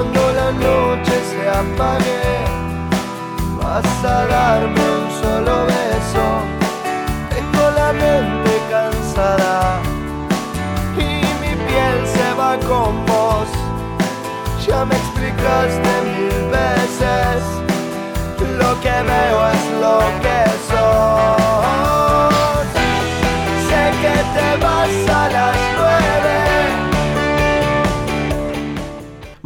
cuando la noche se apague, vas a darme un solo beso. Tengo la mente cansada y mi piel se va con vos. Ya me explicaste mil veces, lo que veo es lo que sos. Sé que te vas a las nueve.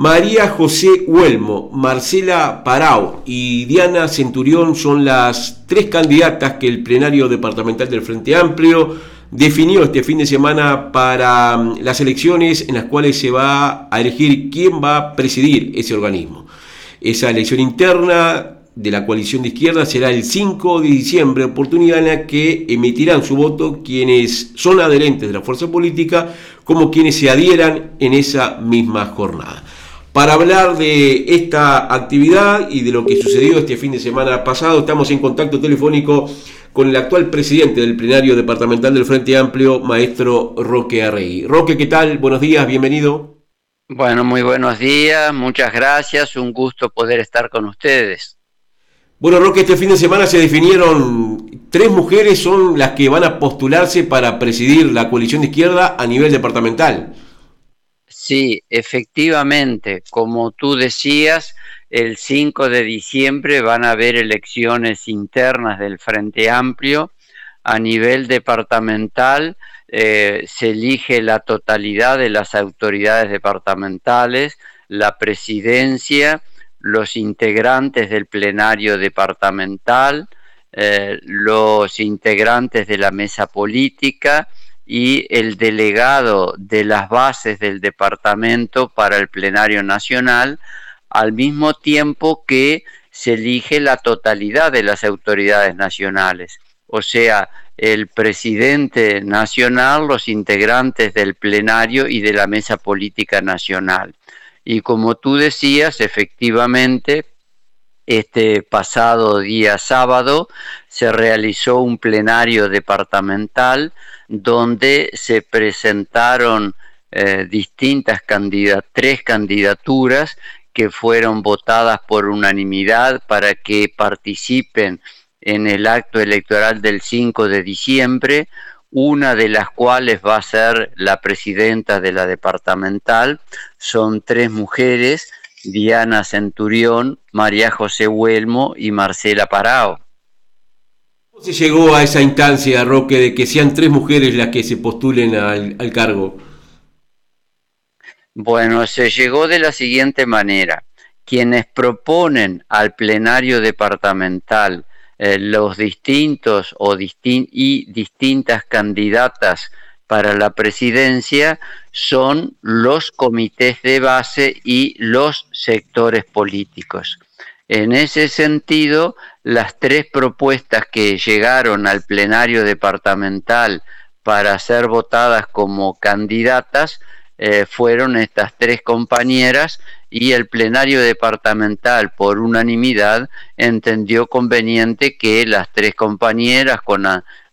María José Huelmo, Marcela Parao y Diana Centurión son las tres candidatas que el plenario departamental del Frente Amplio definió este fin de semana para mm, las elecciones en las cuales se va a elegir quién va a presidir ese organismo. Esa elección interna de la coalición de izquierda será el 5 de diciembre, oportunidad en la que emitirán su voto quienes son adherentes de la fuerza política como quienes se adhieran en esa misma jornada. Para hablar de esta actividad y de lo que sucedió este fin de semana pasado, estamos en contacto telefónico con el actual presidente del plenario departamental del Frente Amplio, maestro Roque Arregui. Roque, ¿qué tal? Buenos días, bienvenido. Bueno, muy buenos días, muchas gracias, un gusto poder estar con ustedes. Bueno, Roque, este fin de semana se definieron tres mujeres son las que van a postularse para presidir la coalición de izquierda a nivel departamental. Sí, efectivamente, como tú decías, el 5 de diciembre van a haber elecciones internas del Frente Amplio. A nivel departamental eh, se elige la totalidad de las autoridades departamentales, la presidencia, los integrantes del plenario departamental, eh, los integrantes de la mesa política, y el delegado de las bases del departamento para el plenario nacional, al mismo tiempo que se elige la totalidad de las autoridades nacionales, o sea, el presidente nacional, los integrantes del plenario y de la mesa política nacional. Y como tú decías, efectivamente, este pasado día sábado se realizó un plenario departamental donde se presentaron eh, distintas candidaturas, tres candidaturas que fueron votadas por unanimidad para que participen en el acto electoral del 5 de diciembre, una de las cuales va a ser la presidenta de la departamental. Son tres mujeres, Diana Centurión, María José Huelmo y Marcela Parao. ¿Cómo se llegó a esa instancia, Roque, de que sean tres mujeres las que se postulen al, cargo? Bueno, se llegó de la siguiente manera. Quienes proponen al plenario departamental eh, los distintos o y distintas candidatas para la presidencia son los comités de base y los sectores políticos. En ese sentido, las tres propuestas que llegaron al plenario departamental para ser votadas como candidatas eh, fueron estas tres compañeras y el plenario departamental por unanimidad entendió conveniente que las tres compañeras con,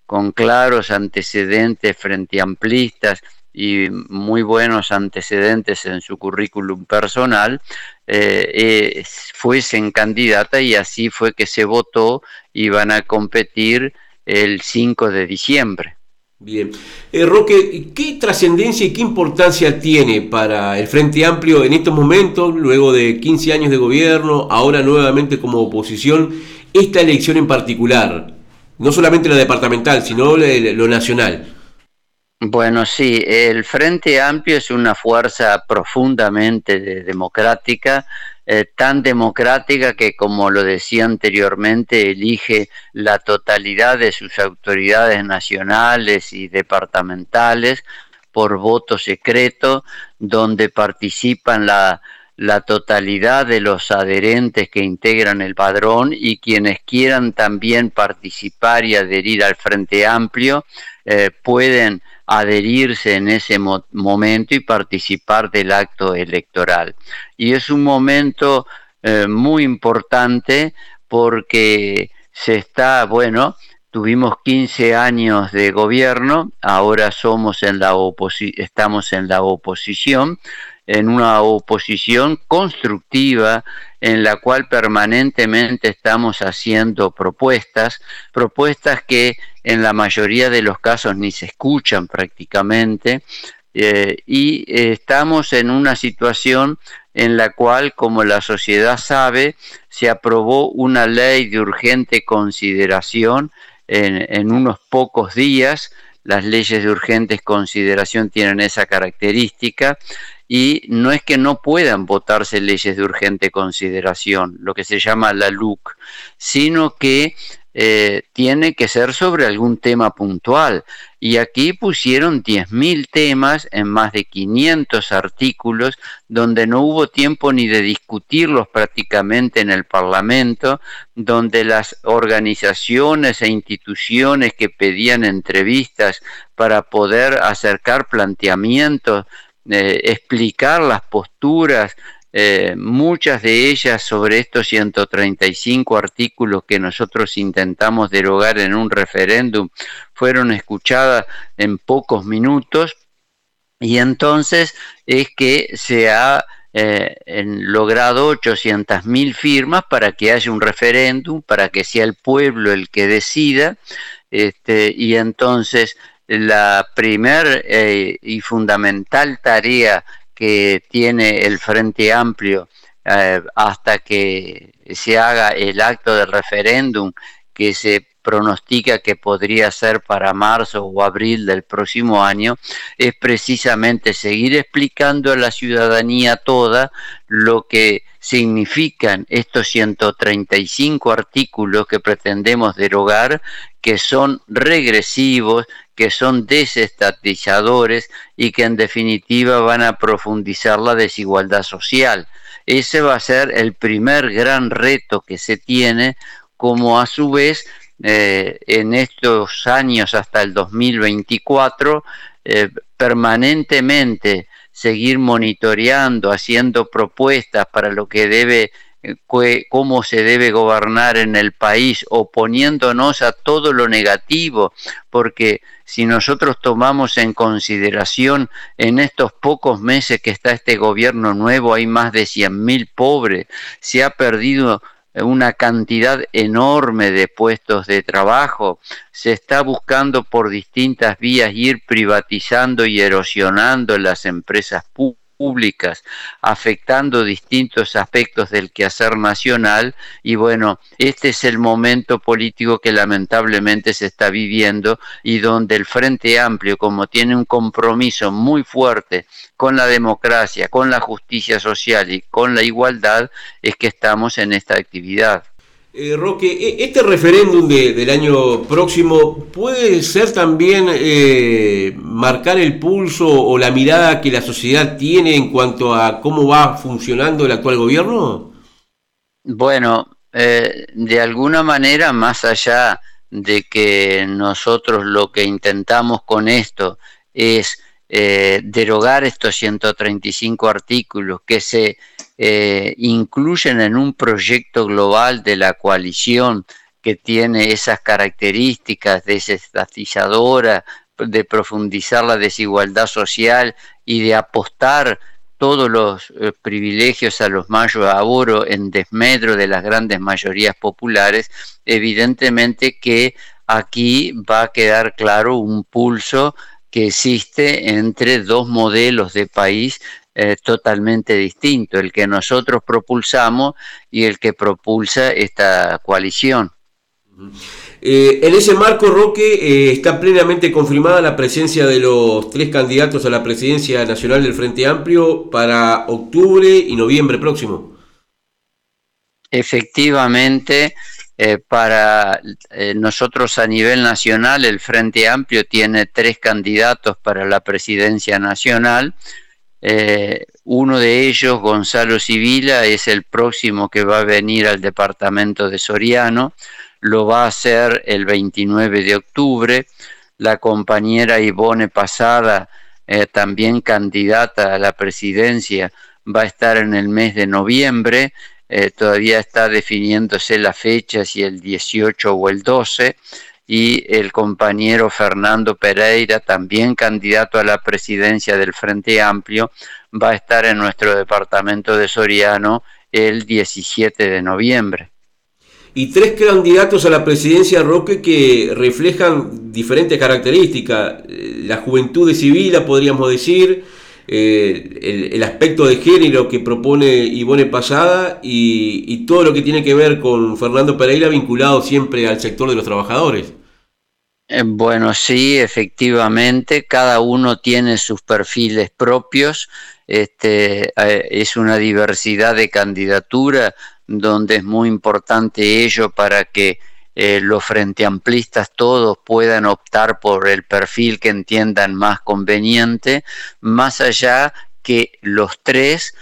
con claros antecedentes frente amplistas y muy buenos antecedentes en su currículum personal, eh, fuesen candidata y así fue que se votó y van a competir el 5 de diciembre. Bien. Eh, Roque, ¿qué trascendencia y qué importancia tiene para el Frente Amplio en estos momentos, luego de 15 años de gobierno, ahora nuevamente como oposición, esta elección en particular? No solamente la departamental, sino lo nacional. Bueno, sí, el Frente Amplio es una fuerza profundamente democrática, eh, tan democrática que, como lo decía anteriormente, elige la totalidad de sus autoridades nacionales y departamentales por voto secreto, donde participan la, la totalidad de los adherentes que integran el padrón y quienes quieran también participar y adherir al Frente Amplio eh, pueden adherirse en ese momento y participar del acto electoral. Y es un momento eh, muy importante porque se está, bueno, tuvimos 15 años de gobierno, ahora somos en la estamos en la oposición en una oposición constructiva en la cual permanentemente estamos haciendo propuestas, propuestas que en la mayoría de los casos ni se escuchan prácticamente, eh, y estamos en una situación en la cual, como la sociedad sabe, se aprobó una ley de urgente consideración en, en unos pocos días, las leyes de urgente consideración tienen esa característica y no es que no puedan votarse leyes de urgente consideración, lo que se llama la LUC, sino que eh, tiene que ser sobre algún tema puntual. Y aquí pusieron 10.000 temas en más de 500 artículos donde no hubo tiempo ni de discutirlos prácticamente en el Parlamento, donde las organizaciones e instituciones que pedían entrevistas para poder acercar planteamientos eh, explicar las posturas, eh, muchas de ellas sobre estos 135 artículos que nosotros intentamos derogar en un referéndum, fueron escuchadas en pocos minutos. Y entonces es que se ha eh, logrado 800.000 firmas para que haya un referéndum, para que sea el pueblo el que decida, este, y entonces la primer eh, y fundamental tarea que tiene el Frente Amplio eh, hasta que se haga el acto de referéndum que se pronostica que podría ser para marzo o abril del próximo año, es precisamente seguir explicando a la ciudadanía toda lo que significan estos 135 artículos que pretendemos derogar, que son regresivos, que son desestatizadores y que en definitiva van a profundizar la desigualdad social. Ese va a ser el primer gran reto que se tiene, como a su vez eh, en estos años hasta el 2024 eh, permanentemente seguir monitoreando, haciendo propuestas para lo que debe cómo se debe gobernar en el país, oponiéndonos a todo lo negativo, porque si nosotros tomamos en consideración en estos pocos meses que está este gobierno nuevo, hay más de 100.000 pobres, se ha perdido una cantidad enorme de puestos de trabajo, se está buscando por distintas vías ir privatizando y erosionando las empresas públicas públicas, afectando distintos aspectos del quehacer nacional y bueno, este es el momento político que lamentablemente se está viviendo y donde el Frente Amplio, como tiene un compromiso muy fuerte con la democracia, con la justicia social y con la igualdad, es que estamos en esta actividad. Eh, Roque, e, este referéndum del año próximo puede ser también eh, marcar el pulso o la mirada que la sociedad tiene en cuanto a cómo va funcionando el actual gobierno? Bueno, eh, de alguna manera, más allá de que nosotros lo que intentamos con esto es derogar estos 135 artículos que se eh, incluyen en un proyecto global de la coalición que tiene esas características desestatizadora, de profundizar la desigualdad social y de apostar todos los eh, privilegios a los mayos oro en desmedro de las grandes mayorías populares, evidentemente que aquí va a quedar claro un pulso que existe entre dos modelos de país totalmente distinto, el que nosotros propulsamos y el que propulsa esta coalición. Eh, en ese marco, Roque, eh, está plenamente confirmada la presencia de los tres candidatos a la presidencia nacional del Frente Amplio para octubre y noviembre próximo. Efectivamente, eh, para nosotros a nivel nacional, el Frente Amplio tiene tres candidatos para la presidencia nacional. Eh, uno de ellos, Gonzalo Sibila, es el próximo que va a venir al departamento de Soriano. Lo va a hacer el 29 de octubre. La compañera Ivone Pasada, eh, también candidata a la presidencia, va a estar en el mes de noviembre. Eh, todavía está definiéndose la fecha, si el 18 o el 12 y el compañero Fernando Pereira, también candidato a la presidencia del Frente Amplio, va a estar en nuestro departamento de Soriano el 17 de noviembre. Y tres candidatos a la presidencia Roque que reflejan diferentes características. La juventud civil, podríamos decir, eh, el, aspecto de género que propone Ivone Pasada y, todo lo que tiene que ver con Fernando Pereira vinculado siempre al sector de los trabajadores. Eh, bueno, sí, efectivamente, cada uno tiene sus perfiles propios, este, eh, es una diversidad de candidatura donde es muy importante ello para que eh, los frente amplistas todos puedan optar por el perfil que entiendan más conveniente, más allá que los tres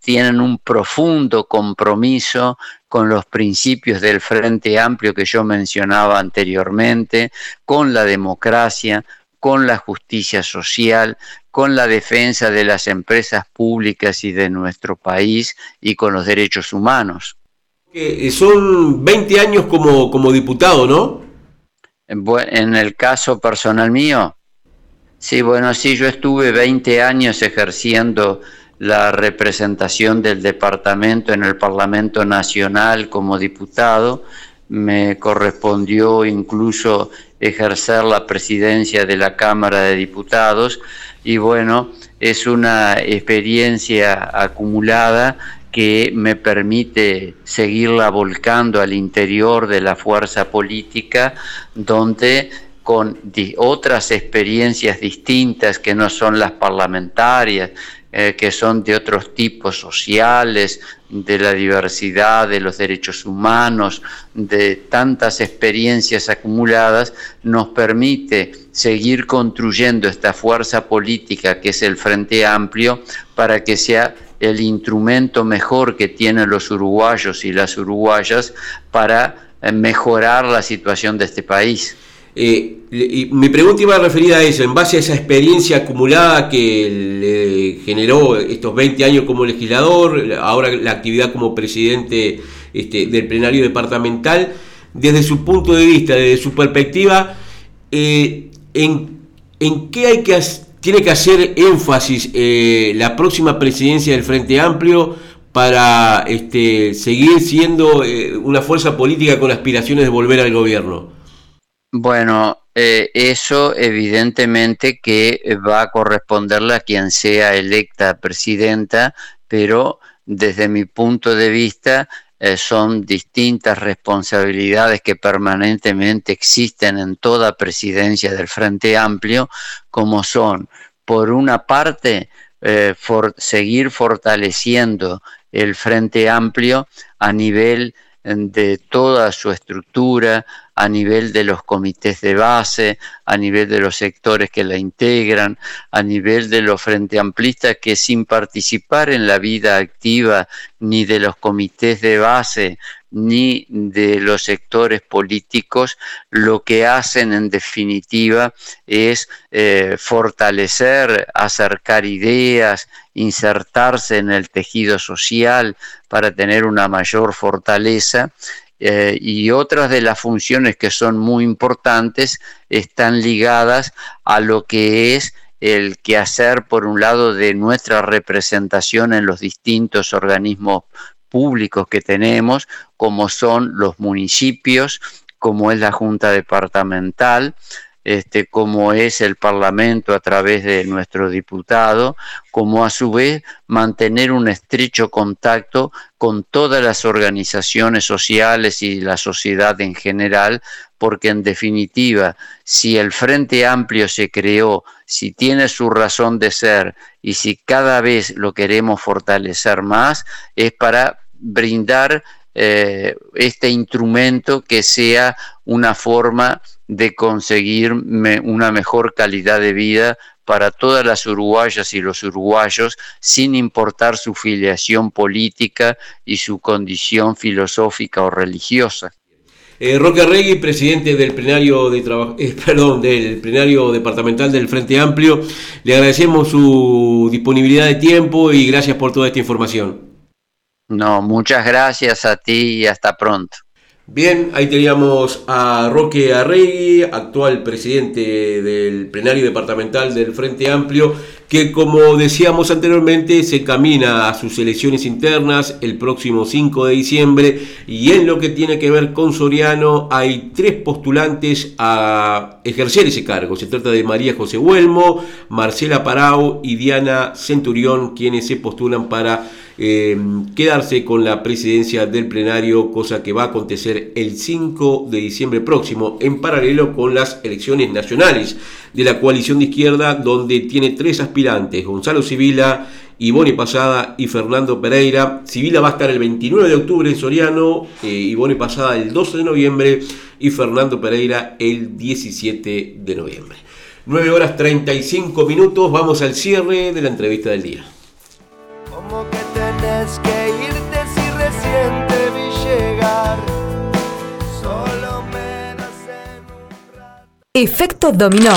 tienen un profundo compromiso con los principios del Frente Amplio que yo mencionaba anteriormente, con la democracia, con la justicia social, con la defensa de las empresas públicas y de nuestro país y con los derechos humanos. Eh, son 20 años como, como diputado, ¿no? En el caso personal mío, sí, bueno, sí, yo estuve 20 años ejerciendo la representación del departamento en el Parlamento Nacional como diputado. Me correspondió incluso ejercer la presidencia de la Cámara de Diputados y bueno, es una experiencia acumulada que me permite seguirla volcando al interior de la fuerza política, donde con otras experiencias distintas que no son las parlamentarias, eh, que son de otros tipos sociales, de la diversidad, de los derechos humanos, de tantas experiencias acumuladas, nos permite seguir construyendo esta fuerza política que es el Frente Amplio para que sea el instrumento mejor que tienen los uruguayos y las uruguayas para eh, mejorar la situación de este país. Eh, y mi pregunta iba referida a eso, en base a esa experiencia acumulada que le generó estos 20 años como legislador, ahora la actividad como presidente este, del plenario departamental, desde su punto de vista, desde su perspectiva, eh, en, ¿en qué hay que tiene que hacer énfasis eh, la próxima presidencia del Frente Amplio para este, seguir siendo eh, una fuerza política con aspiraciones de volver al gobierno? Bueno, eh, eso evidentemente que va a corresponderle a quien sea electa presidenta, pero desde mi punto de vista son distintas responsabilidades que permanentemente existen en toda presidencia del Frente Amplio, como son, por una parte, eh, seguir fortaleciendo el Frente Amplio a nivel de toda su estructura, a nivel de los comités de base, a nivel de los sectores que la integran, a nivel de los frente amplistas que sin participar en la vida activa ni de los comités de base ni de los sectores políticos, lo que hacen en definitiva es eh, fortalecer, acercar ideas, insertarse en el tejido social para tener una mayor fortaleza eh, y otras de las funciones que son muy importantes están ligadas a lo que es el quehacer, por un lado, de nuestra representación en los distintos organismos públicos que tenemos, como son los municipios, como es la Junta Departamental, este, como es el Parlamento a través de nuestro diputado, como a su vez mantener un estrecho contacto con todas las organizaciones sociales y la sociedad en general, porque en definitiva, si el Frente Amplio se creó, si tiene su razón de ser y si cada vez lo queremos fortalecer más, es para brindar eh, este instrumento que sea una forma de conseguir una mejor calidad de vida para todas las uruguayas y los uruguayos, sin importar su filiación política y su condición filosófica o religiosa. Eh, Roque Arregui, presidente del plenario de eh, perdón, del plenario departamental del Frente Amplio, le agradecemos su disponibilidad de tiempo y gracias por toda esta información. No, muchas gracias a ti y hasta pronto. Bien, ahí teníamos a Roque Arregui, actual presidente del plenario departamental del Frente Amplio, que como decíamos anteriormente se camina a sus elecciones internas el próximo 5 de diciembre y en lo que tiene que ver con Soriano hay tres postulantes a ejercer ese cargo. Se trata de María José Huelmo, Marcela Parau y Diana Centurión quienes se postulan para eh, quedarse con la presidencia del plenario, cosa que va a acontecer el 5 de diciembre próximo, en paralelo con las elecciones nacionales de la coalición de izquierda, donde tiene tres aspirantes, Gonzalo Sibila, Ivone Pasada y Fernando Pereira. Sibila va a estar el 29 de octubre en Soriano, eh, Ivone Pasada el 12 de noviembre y Fernando Pereira el 17 de noviembre. 9 horas 35 minutos, vamos al cierre de la entrevista del día que irte si recién te vi llegar. Solo me Efecto Dominó.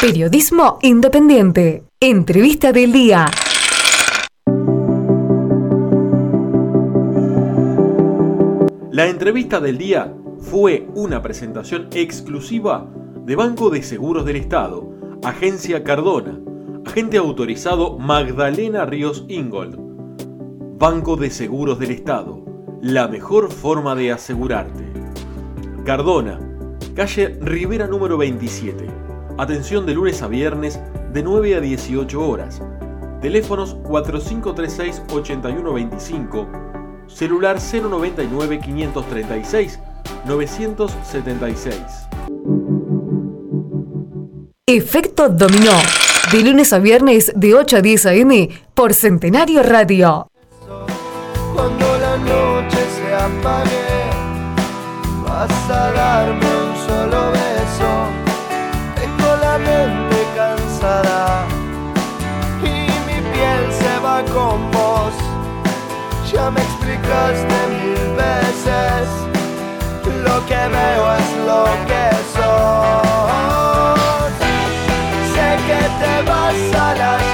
Periodismo independiente. Entrevista del día. La entrevista del día fue una presentación exclusiva de Banco de Seguros del Estado, Agencia Cardona, agente autorizado Magdalena Ríos Ingold. Banco de Seguros del Estado, la mejor forma de asegurarte. Cardona, calle Rivera número 27. Atención de lunes a viernes de 9 a 18 horas. Teléfonos 4536-8125, celular 099-536-976. Efecto Dominó, de lunes a viernes de 8 a 10 a.m. por Centenario Radio cuando la noche se apague, vas a darme lo que veo es lo que soy. Sé que te vas a la